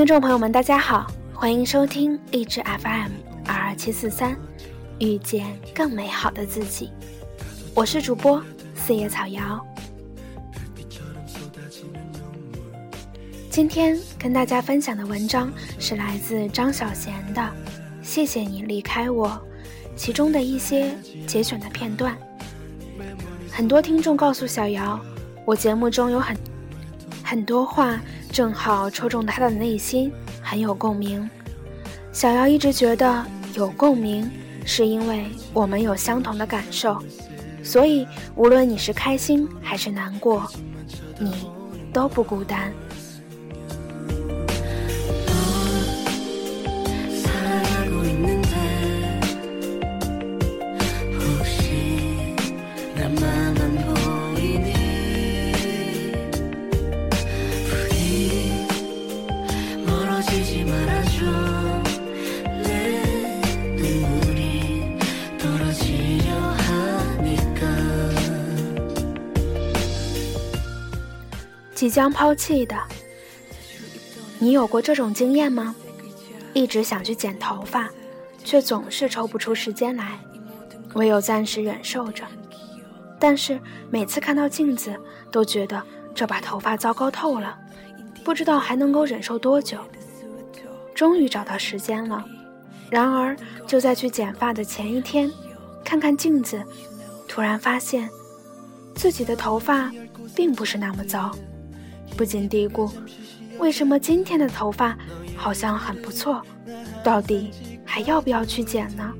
听众朋友们，大家好，欢迎收听励志 FM 二二七四三，遇见更美好的自己。我是主播四叶草瑶。今天跟大家分享的文章是来自张小娴的《谢谢你离开我》，其中的一些节选的片段。很多听众告诉小瑶，我节目中有很很多话。正好戳中他的内心，很有共鸣。小姚一直觉得有共鸣，是因为我们有相同的感受，所以无论你是开心还是难过，你都不孤单。即将抛弃的，你有过这种经验吗？一直想去剪头发，却总是抽不出时间来，唯有暂时忍受着。但是每次看到镜子，都觉得这把头发糟糕透了，不知道还能够忍受多久。终于找到时间了，然而就在去剪发的前一天，看看镜子，突然发现自己的头发并不是那么糟。不禁嘀咕：为什么今天的头发好像很不错？到底还要不要去剪呢？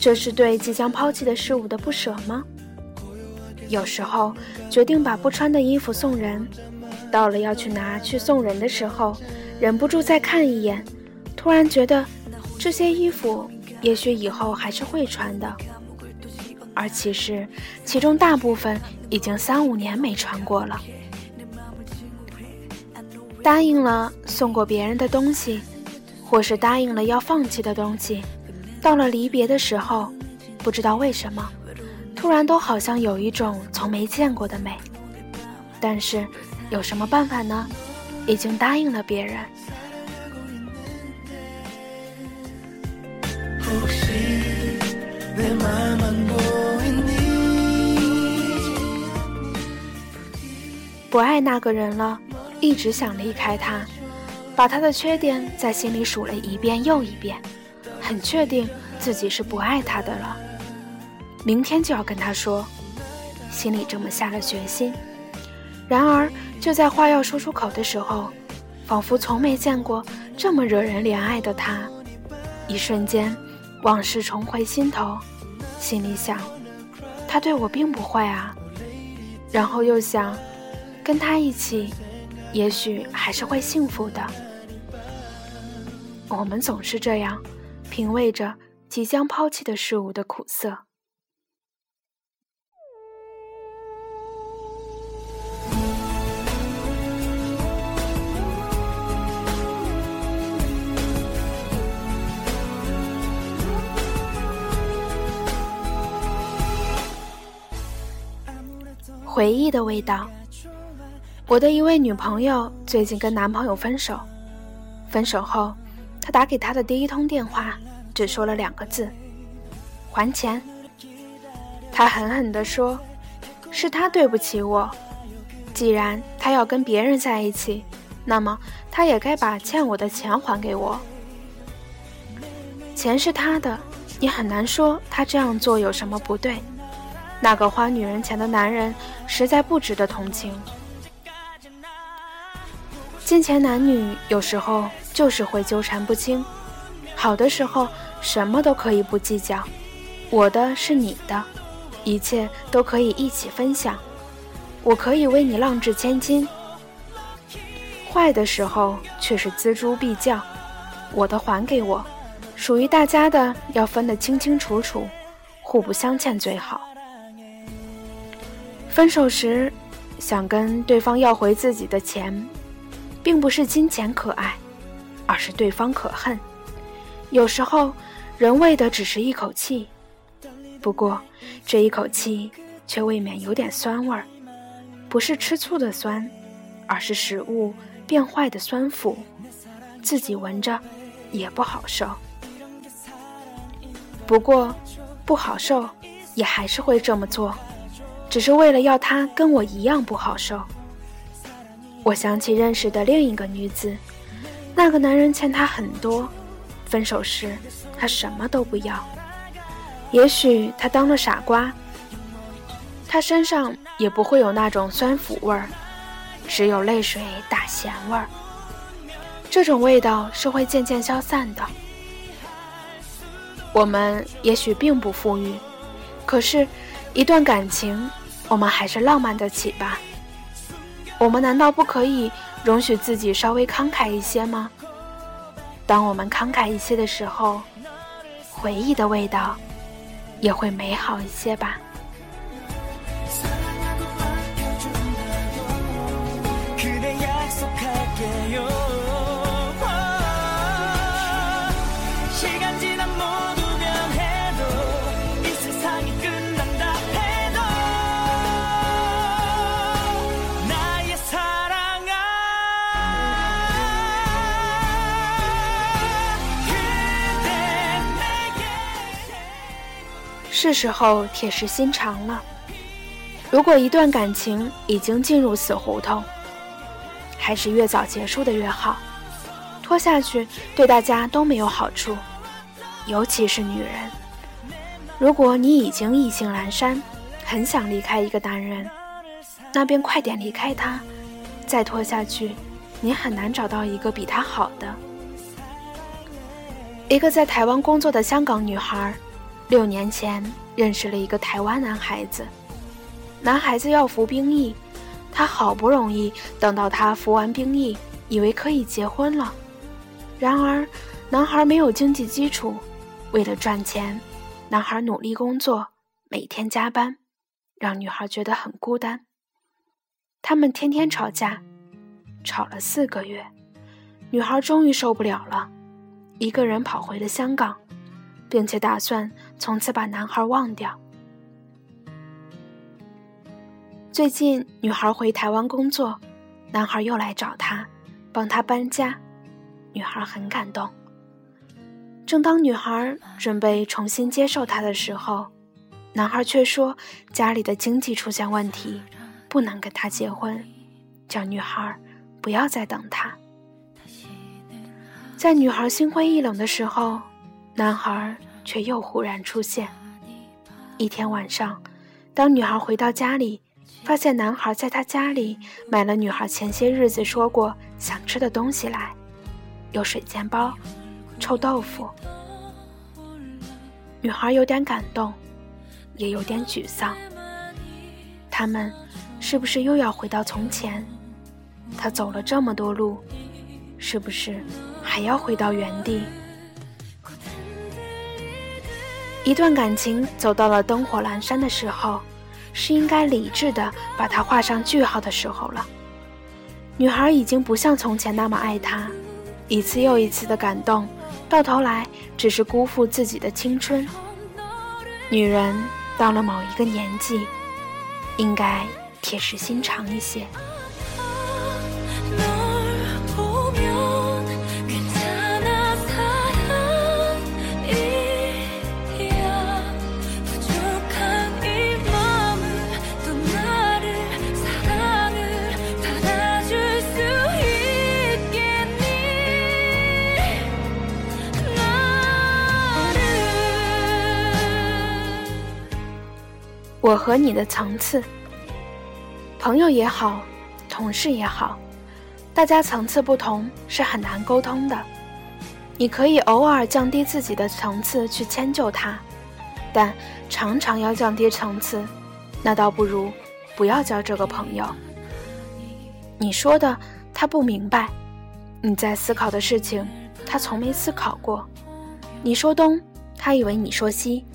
这是对即将抛弃的事物的不舍吗？有时候决定把不穿的衣服送人，到了要去拿去送人的时候，忍不住再看一眼，突然觉得这些衣服也许以后还是会穿的。而其实，其中大部分已经三五年没穿过了。答应了送过别人的东西，或是答应了要放弃的东西，到了离别的时候，不知道为什么，突然都好像有一种从没见过的美。但是，有什么办法呢？已经答应了别人。不爱那个人了，一直想离开他，把他的缺点在心里数了一遍又一遍，很确定自己是不爱他的了。明天就要跟他说，心里这么下了决心。然而就在话要说出口的时候，仿佛从没见过这么惹人怜爱的他。一瞬间，往事重回心头，心里想，他对我并不坏啊。然后又想。跟他一起，也许还是会幸福的。我们总是这样，品味着即将抛弃的事物的苦涩。回忆的味道。我的一位女朋友最近跟男朋友分手，分手后，她打给他的第一通电话，只说了两个字：“还钱。”他狠狠地说：“是他对不起我，既然他要跟别人在一起，那么他也该把欠我的钱还给我。钱是他的，你很难说他这样做有什么不对。那个花女人钱的男人，实在不值得同情。”金钱男女有时候就是会纠缠不清，好的时候什么都可以不计较，我的是你的，一切都可以一起分享，我可以为你浪掷千金。坏的时候却是锱铢必较，我的还给我，属于大家的要分得清清楚楚，互不相欠最好。分手时，想跟对方要回自己的钱，并不是金钱可爱，而是对方可恨。有时候，人为的只是一口气，不过这一口气却未免有点酸味儿，不是吃醋的酸，而是食物变坏的酸腐，自己闻着也不好受。不过，不好受，也还是会这么做。只是为了要他跟我一样不好受。我想起认识的另一个女子，那个男人欠她很多，分手时她什么都不要。也许他当了傻瓜，他身上也不会有那种酸腐味儿，只有泪水打咸味儿。这种味道是会渐渐消散的。我们也许并不富裕，可是，一段感情。我们还是浪漫得起吧。我们难道不可以容许自己稍微慷慨一些吗？当我们慷慨一些的时候，回忆的味道也会美好一些吧。是时候铁石心肠了。如果一段感情已经进入死胡同，还是越早结束的越好。拖下去对大家都没有好处，尤其是女人。如果你已经意兴阑珊，很想离开一个男人，那便快点离开他。再拖下去，你很难找到一个比他好的。一个在台湾工作的香港女孩。六年前认识了一个台湾男孩子，男孩子要服兵役，他好不容易等到他服完兵役，以为可以结婚了。然而，男孩没有经济基础，为了赚钱，男孩努力工作，每天加班，让女孩觉得很孤单。他们天天吵架，吵了四个月，女孩终于受不了了，一个人跑回了香港。并且打算从此把男孩忘掉。最近，女孩回台湾工作，男孩又来找她，帮她搬家。女孩很感动。正当女孩准备重新接受他的时候，男孩却说家里的经济出现问题，不能跟他结婚，叫女孩不要再等他。在女孩心灰意冷的时候。男孩却又忽然出现。一天晚上，当女孩回到家里，发现男孩在她家里买了女孩前些日子说过想吃的东西来，有水煎包、臭豆腐。女孩有点感动，也有点沮丧。他们是不是又要回到从前？他走了这么多路，是不是还要回到原地？一段感情走到了灯火阑珊的时候，是应该理智的把它画上句号的时候了。女孩已经不像从前那么爱他，一次又一次的感动，到头来只是辜负自己的青春。女人到了某一个年纪，应该铁石心肠一些。我和你的层次，朋友也好，同事也好，大家层次不同是很难沟通的。你可以偶尔降低自己的层次去迁就他，但常常要降低层次，那倒不如不要交这个朋友。你说的他不明白，你在思考的事情他从没思考过。你说东，他以为你说西。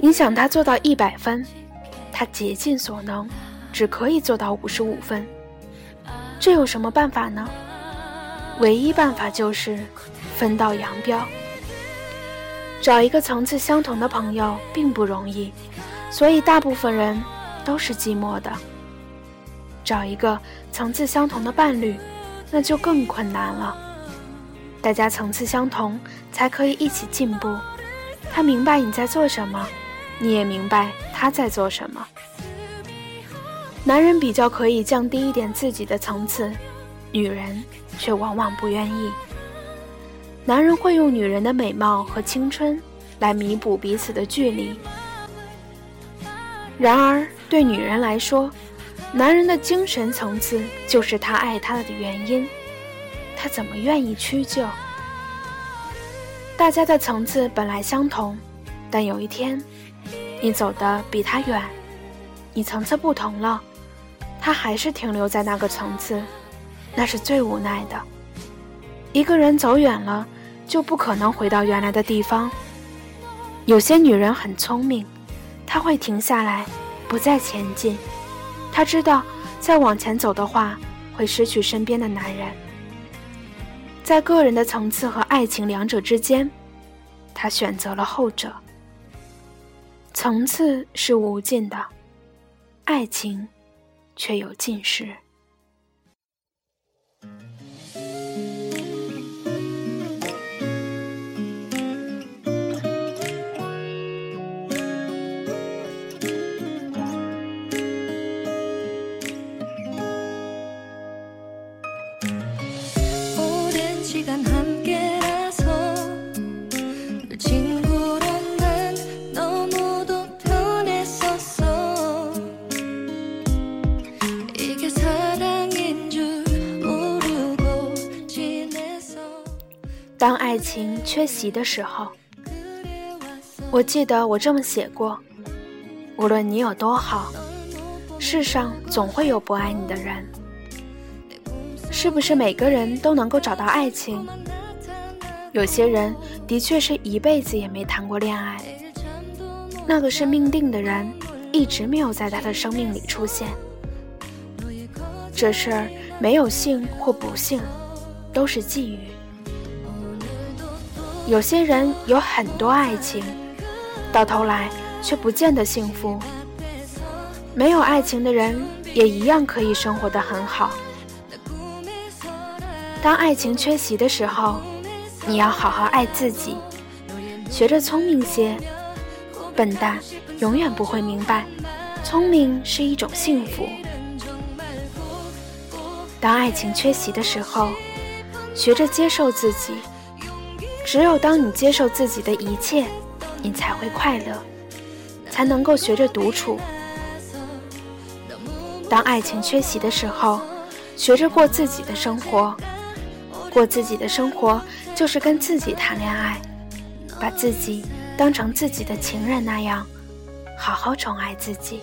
你想他做到一百分，他竭尽所能，只可以做到五十五分。这有什么办法呢？唯一办法就是分道扬镳。找一个层次相同的朋友并不容易，所以大部分人都是寂寞的。找一个层次相同的伴侣，那就更困难了。大家层次相同，才可以一起进步。他明白你在做什么，你也明白他在做什么。男人比较可以降低一点自己的层次，女人却往往不愿意。男人会用女人的美貌和青春来弥补彼此的距离，然而对女人来说，男人的精神层次就是他爱她的原因，他怎么愿意屈就？大家的层次本来相同，但有一天，你走的比他远，你层次不同了，他还是停留在那个层次，那是最无奈的。一个人走远了，就不可能回到原来的地方。有些女人很聪明，她会停下来，不再前进。她知道，再往前走的话，会失去身边的男人。在个人的层次和爱情两者之间，他选择了后者。层次是无尽的，爱情却有尽时。情缺席的时候，我记得我这么写过：无论你有多好，世上总会有不爱你的人。是不是每个人都能够找到爱情？有些人的确是一辈子也没谈过恋爱，那个是命定的人，一直没有在他的生命里出现。这事儿没有幸或不幸，都是际遇。有些人有很多爱情，到头来却不见得幸福。没有爱情的人也一样可以生活的很好。当爱情缺席的时候，你要好好爱自己，学着聪明些。笨蛋永远不会明白，聪明是一种幸福。当爱情缺席的时候，学着接受自己。只有当你接受自己的一切，你才会快乐，才能够学着独处。当爱情缺席的时候，学着过自己的生活。过自己的生活，就是跟自己谈恋爱，把自己当成自己的情人那样，好好宠爱自己。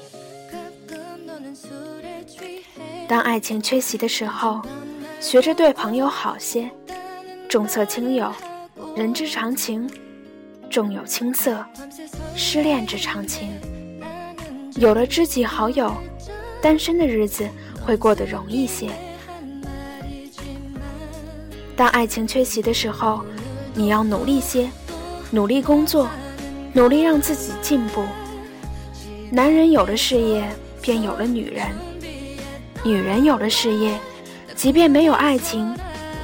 当爱情缺席的时候，学着对朋友好些，重色轻友。人之常情，重有轻色，失恋之常情。有了知己好友，单身的日子会过得容易些。当爱情缺席的时候，你要努力些，努力工作，努力让自己进步。男人有了事业，便有了女人；女人有了事业，即便没有爱情，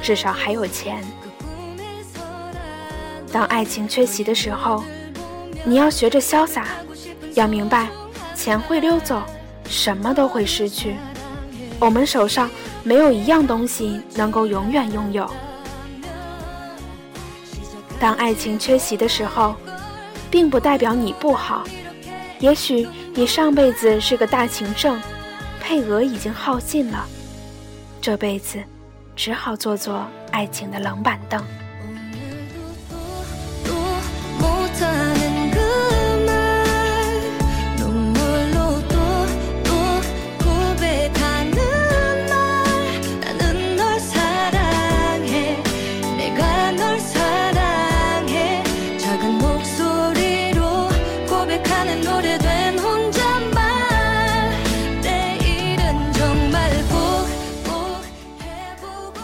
至少还有钱。当爱情缺席的时候，你要学着潇洒，要明白，钱会溜走，什么都会失去。我们手上没有一样东西能够永远拥有。当爱情缺席的时候，并不代表你不好，也许你上辈子是个大情圣，配额已经耗尽了，这辈子只好做做爱情的冷板凳。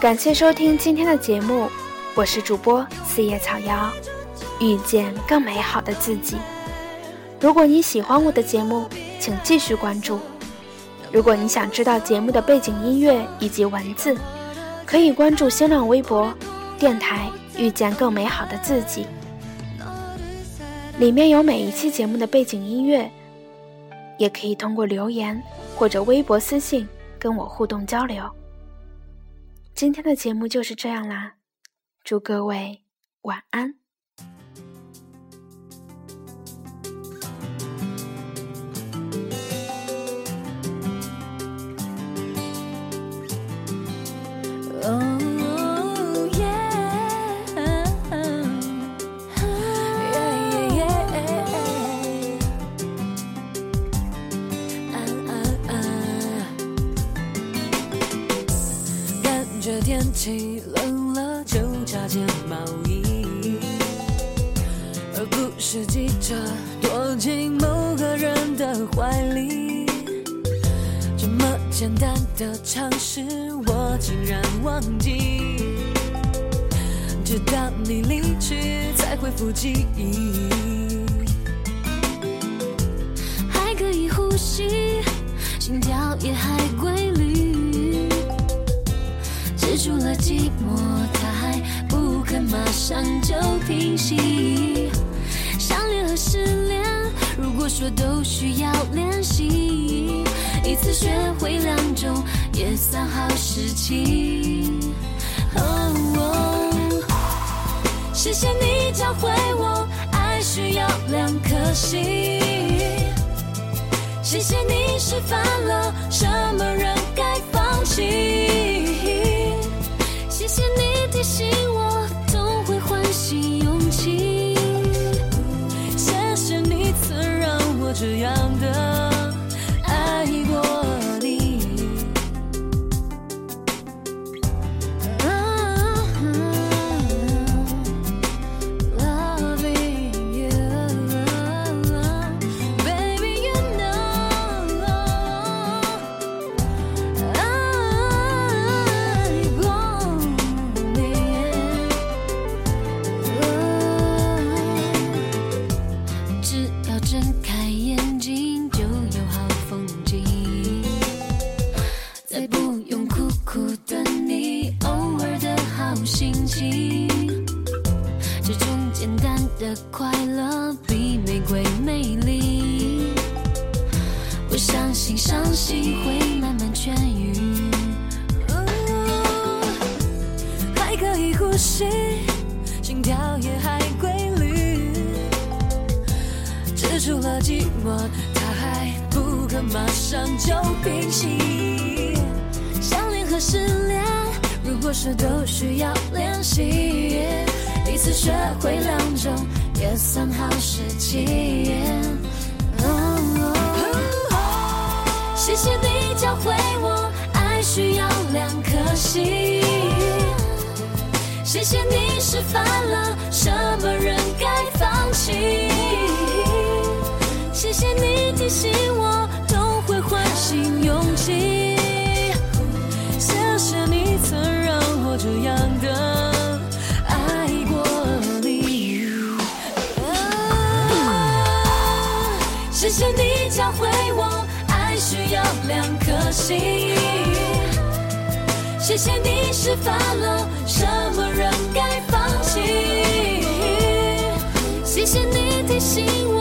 感谢收听今天的节目，我是主播四叶草瑶，遇见更美好的自己。如果你喜欢我的节目，请继续关注。如果你想知道节目的背景音乐以及文字，可以关注新浪微博“电台遇见更美好的自己”，里面有每一期节目的背景音乐。也可以通过留言或者微博私信跟我互动交流。今天的节目就是这样啦，祝各位晚安。气冷了，就加件毛衣，而不是急着躲进某个人的怀里。这么简单的常识，我竟然忘记。直到你离去，才恢复记忆。还可以呼吸，心跳也还规除了寂寞，他还不肯马上就平息。相恋和失恋，如果说都需要练习，一次学会两种也算好事情。哦，谢谢你教会我爱需要两颗心，谢谢你示范了什么人该放弃。谢谢心跳也还规律，止住了寂寞，它还不肯马上就平息。相恋和失恋，如果说都需要练习，一次学会两种也算好时机。谢谢你教会我，爱需要两颗心。谢谢你示范了什么人该放弃，谢谢你提醒我，痛会唤醒勇气，谢谢你曾让我这样的爱过你，谢谢你教会我，爱需要两颗心。谢谢你示范了什么人该放弃，谢谢你提醒我，